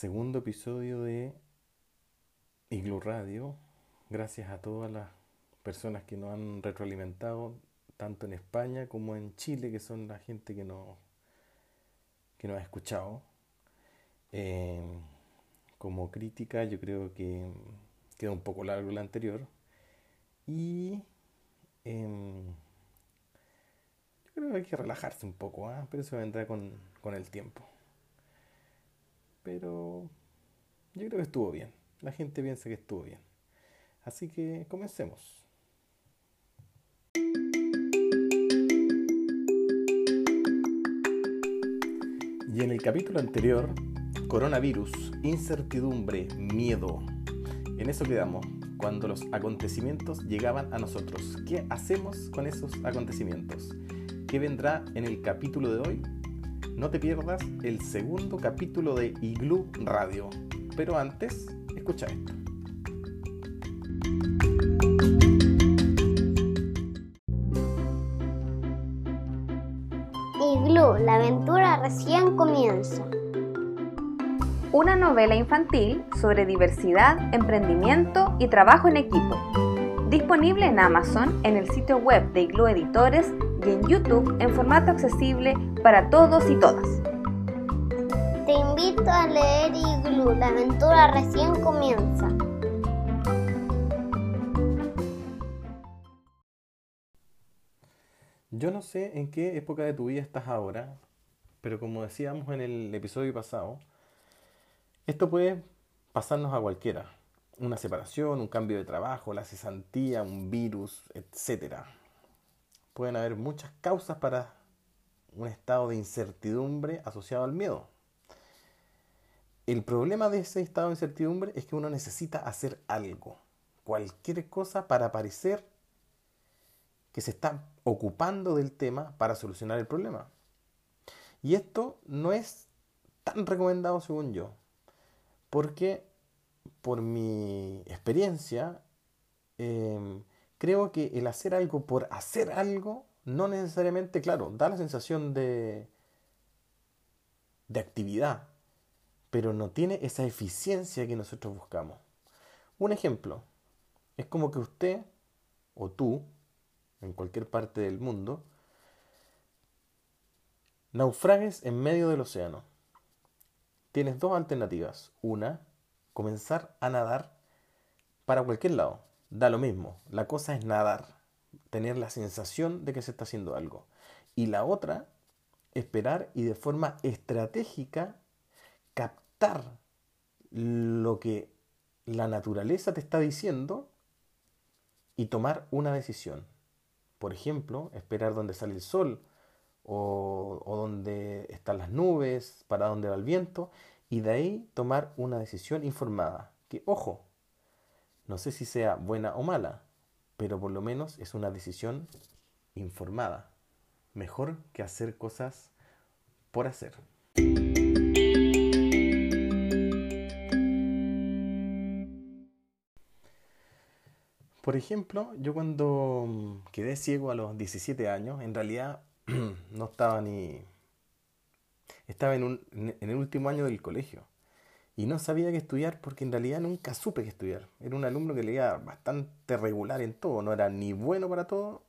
segundo episodio de Iglu Radio. Gracias a todas las personas que nos han retroalimentado, tanto en España como en Chile, que son la gente que nos, que nos ha escuchado. Eh, como crítica, yo creo que queda un poco largo la anterior. Y em, yo creo que hay que relajarse un poco, ¿ah? pero eso vendrá con, con el tiempo. Pero yo creo que estuvo bien. La gente piensa que estuvo bien. Así que comencemos. Y en el capítulo anterior, coronavirus, incertidumbre, miedo. En eso quedamos, cuando los acontecimientos llegaban a nosotros. ¿Qué hacemos con esos acontecimientos? ¿Qué vendrá en el capítulo de hoy? No te pierdas el segundo capítulo de Igloo Radio. Pero antes, escucha esto. Igloo, la aventura recién comienza. Una novela infantil sobre diversidad, emprendimiento y trabajo en equipo. Disponible en Amazon, en el sitio web de Igloo Editores y en YouTube en formato accesible para todos y todas. Te invito a leer Igloo, la aventura recién comienza. Yo no sé en qué época de tu vida estás ahora, pero como decíamos en el episodio pasado, esto puede pasarnos a cualquiera. Una separación, un cambio de trabajo, la cesantía, un virus, etc. Pueden haber muchas causas para un estado de incertidumbre asociado al miedo. El problema de ese estado de incertidumbre es que uno necesita hacer algo, cualquier cosa para parecer que se está ocupando del tema para solucionar el problema. Y esto no es tan recomendado según yo, porque por mi experiencia, eh, creo que el hacer algo por hacer algo no necesariamente, claro, da la sensación de, de actividad, pero no tiene esa eficiencia que nosotros buscamos. Un ejemplo, es como que usted o tú, en cualquier parte del mundo, naufragues en medio del océano. Tienes dos alternativas. Una, comenzar a nadar para cualquier lado. Da lo mismo. La cosa es nadar. Tener la sensación de que se está haciendo algo. Y la otra, esperar y de forma estratégica captar lo que la naturaleza te está diciendo y tomar una decisión. Por ejemplo, esperar donde sale el sol o, o donde están las nubes, para dónde va el viento, y de ahí tomar una decisión informada. Que, ojo, no sé si sea buena o mala, pero por lo menos es una decisión informada. Mejor que hacer cosas por hacer. Por ejemplo, yo cuando quedé ciego a los 17 años, en realidad no estaba ni... Estaba en el último año del colegio y no sabía qué estudiar porque en realidad nunca supe qué estudiar. Era un alumno que leía bastante regular en todo, no era ni bueno para todo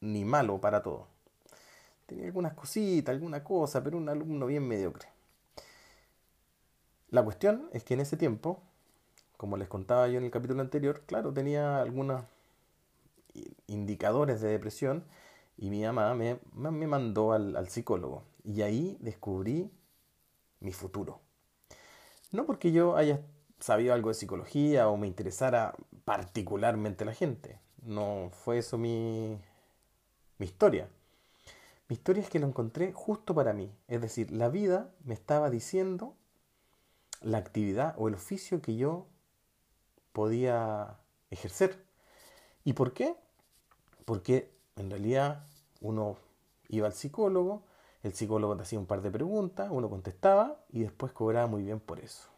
ni malo para todo. Tenía algunas cositas, alguna cosa, pero un alumno bien mediocre. La cuestión es que en ese tiempo como les contaba yo en el capítulo anterior, claro, tenía algunos indicadores de depresión y mi mamá me, me mandó al, al, psicólogo. Y ahí descubrí mi futuro. No porque yo haya sabido algo de psicología o me interesara particularmente la gente. No fue eso mi, mi historia. Mi historia es que lo encontré justo para mí. Es decir, la vida me estaba diciendo la actividad o el oficio que yo podía ejercer. ¿Y por qué? Porque en realidad uno iba al psicólogo, el psicólogo te hacía un par de preguntas, uno contestaba y después cobraba muy bien por eso.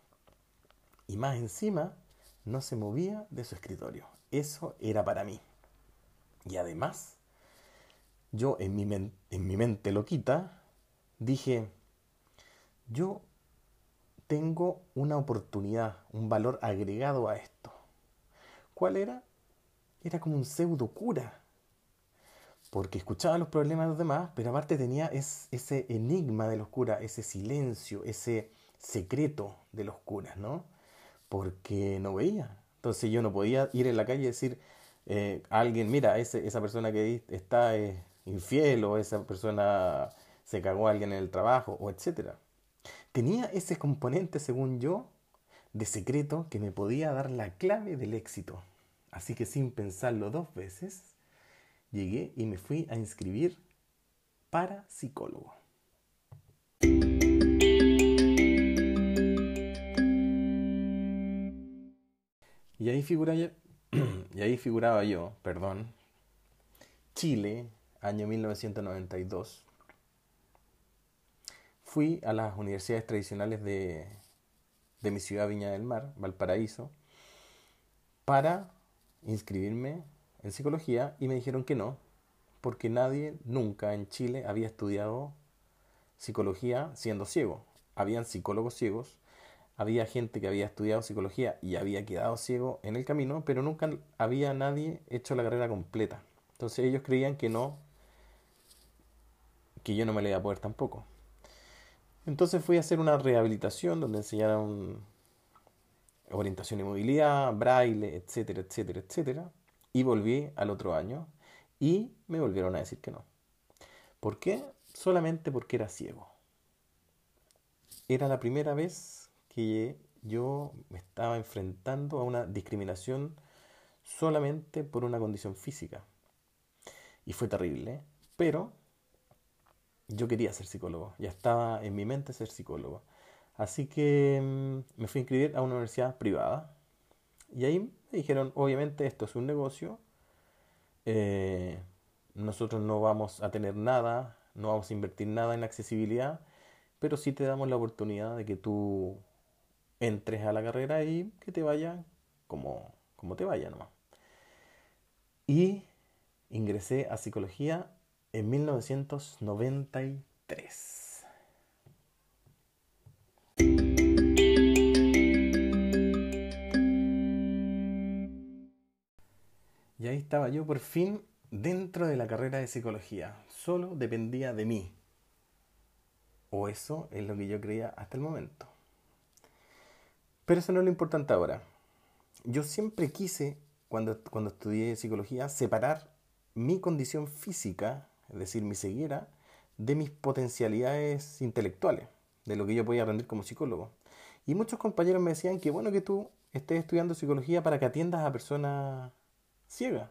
Y más encima, no se movía de su escritorio. Eso era para mí. Y además, yo en mi, en mi mente loquita dije, yo tengo una oportunidad, un valor agregado a esto. ¿Cuál era? Era como un pseudo cura. Porque escuchaba los problemas de los demás, pero aparte tenía ese enigma de los curas, ese silencio, ese secreto de los curas, ¿no? Porque no veía. Entonces yo no podía ir en la calle y decir eh, a alguien, mira, esa persona que está eh, infiel o esa persona se cagó a alguien en el trabajo o etcétera. Tenía ese componente, según yo, de secreto que me podía dar la clave del éxito. Así que sin pensarlo dos veces, llegué y me fui a inscribir para psicólogo. Y ahí, figura, figuraba yo, perdón, Chile, año 1992. Fui a las universidades tradicionales de, de mi ciudad Viña del Mar, Valparaíso, para inscribirme en psicología y me dijeron que no, porque nadie nunca en Chile había estudiado psicología siendo ciego. Habían psicólogos ciegos, había gente que había estudiado psicología y había quedado ciego en el camino, pero nunca había nadie hecho la carrera completa. Entonces ellos creían que no, que yo no me le iba a poder tampoco. Entonces fui a hacer una rehabilitación donde enseñaron orientación y movilidad, braille, etcétera, etcétera, etcétera. Y volví al otro año y me volvieron a decir que no. ¿Por qué? Solamente porque era ciego. Era la primera vez que yo me estaba enfrentando a una discriminación solamente por una condición física. Y fue terrible, pero yo quería ser psicólogo, ya estaba en mi mente ser psicólogo. Así que mm, me fui a inscribir a una universidad privada. Y ahí me dijeron, obviamente esto es un negocio, eh, nosotros no vamos a tener nada, no vamos a invertir nada en accesibilidad, pero sí te damos la oportunidad de que tú entres a la carrera y que te vaya como, como te vaya nomás. Y ingresé a psicología en 1993. Y ahí estaba yo por fin dentro de la carrera de psicología. Solo dependía de mí. O eso es lo que yo creía hasta el momento. Pero eso no es lo importante ahora. Yo siempre quise, cuando, cuando estudié psicología, separar mi condición física, es decir, mi ceguera, de mis potencialidades intelectuales, de lo que yo podía aprender como psicólogo. Y muchos compañeros me decían que bueno que tú estés estudiando psicología para que atiendas a personas ciega.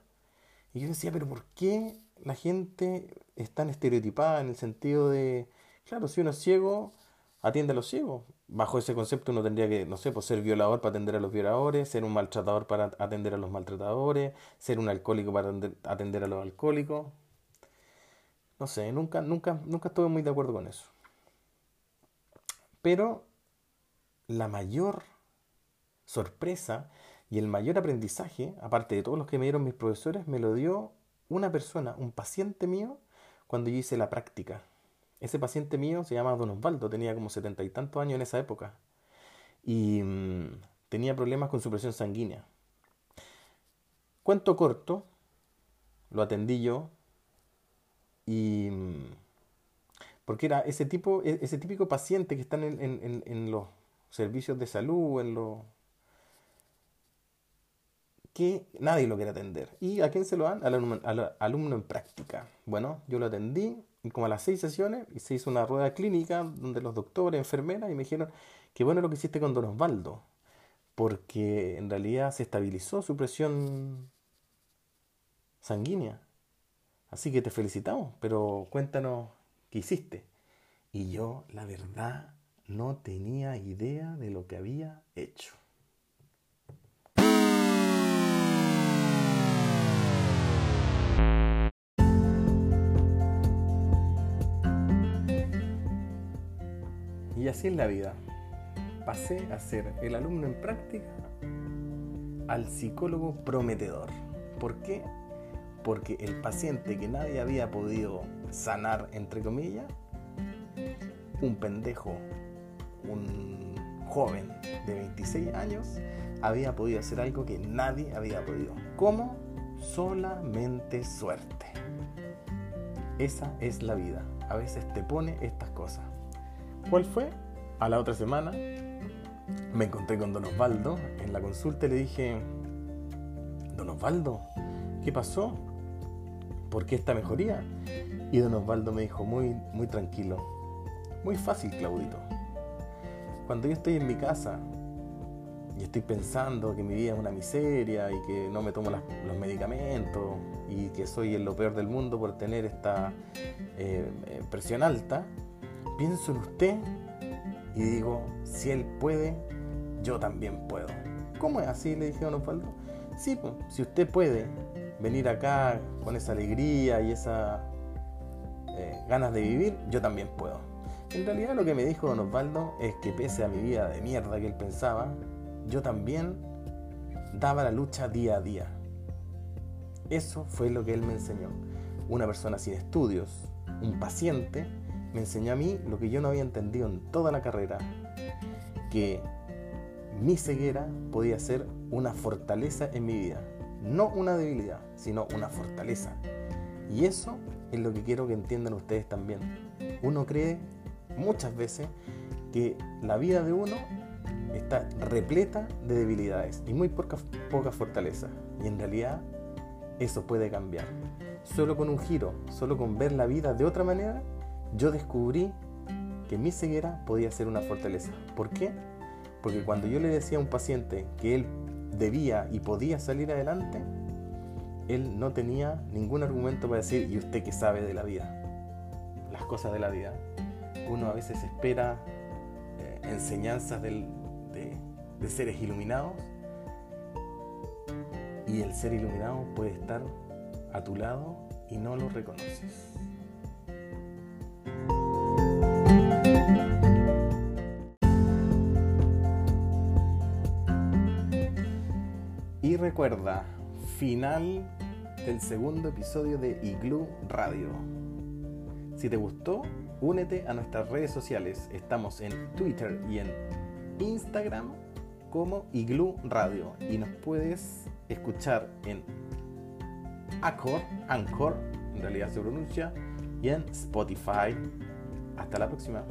Y yo decía, pero ¿por qué la gente es tan estereotipada en el sentido de, claro, si uno es ciego, atiende a los ciegos. Bajo ese concepto uno tendría que, no sé, pues ser violador para atender a los violadores, ser un maltratador para atender a los maltratadores, ser un alcohólico para atender a los alcohólicos. No sé, nunca, nunca, nunca estuve muy de acuerdo con eso. Pero la mayor sorpresa y el mayor aprendizaje, aparte de todos los que me dieron mis profesores, me lo dio una persona, un paciente mío, cuando yo hice la práctica. Ese paciente mío se llama Don Osvaldo, tenía como setenta y tantos años en esa época. Y mm, tenía problemas con su presión sanguínea. Cuento corto, lo atendí yo. Y. Mm, porque era ese tipo, e, ese típico paciente que está en, en, en los servicios de salud, en los que nadie lo quiere atender. ¿Y a quién se lo dan? Al alumno, en práctica. Bueno, yo lo atendí y como a las seis sesiones y se hizo una rueda clínica donde los doctores, enfermeras y me dijeron que bueno lo que hiciste con Don Osvaldo, porque en realidad se estabilizó su presión sanguínea. Así que te felicitamos, pero cuéntanos qué hiciste. Y yo, la verdad, no tenía idea de lo que había hecho. Y así es la vida. Pasé a ser el alumno en práctica al psicólogo prometedor. ¿Por qué? Porque el paciente que nadie había podido sanar, entre comillas, un pendejo, un joven de 26 años había podido hacer algo que nadie había podido. ¿Cómo? Solamente suerte. Esa es la vida. A veces te pone estas cosas. ¿Cuál fue? A la otra semana me encontré con Don Osvaldo en la consulta y le dije, Don Osvaldo, ¿qué pasó? ¿Por qué esta mejoría? Y Don Osvaldo me dijo muy, muy tranquilo, muy fácil, Claudito. Cuando yo estoy en mi casa y estoy pensando que mi vida es una miseria y que no me tomo los medicamentos y que soy en lo peor del mundo por tener esta eh, eh, presión alta, pienso en usted y digo, si él puede, yo también puedo. ¿Cómo es así? Le dije a Osvaldo. Sí, pues, si usted puede venir acá con esa alegría y esa eh, ganas de vivir, yo también puedo. En realidad lo que me dijo Don Osvaldo es que pese a mi vida de mierda que él pensaba, yo también daba la lucha día a día. Eso fue lo que él me enseñó. Una persona sin estudios, un paciente, me enseñó a mí lo que yo no había entendido en toda la carrera, que mi ceguera podía ser una fortaleza en mi vida, no una debilidad, sino una fortaleza. Y eso es lo que quiero que entiendan ustedes también. Uno cree muchas veces que la vida de uno está repleta de debilidades y muy poca, poca fortaleza. Y en realidad eso puede cambiar. Solo con un giro, solo con ver la vida de otra manera, yo descubrí que mi ceguera podía ser una fortaleza. ¿Por qué? Porque cuando yo le decía a un paciente que él debía y podía salir adelante, él no tenía ningún argumento para decir, ¿y usted qué sabe de la vida? Las cosas de la vida. Uno a veces espera eh, enseñanzas de, de seres iluminados y el ser iluminado puede estar a tu lado y no lo reconoces. Recuerda, final del segundo episodio de Igloo Radio. Si te gustó, únete a nuestras redes sociales. Estamos en Twitter y en Instagram como Igloo Radio. Y nos puedes escuchar en Anchor, Anchor, en realidad se pronuncia, y en Spotify. Hasta la próxima.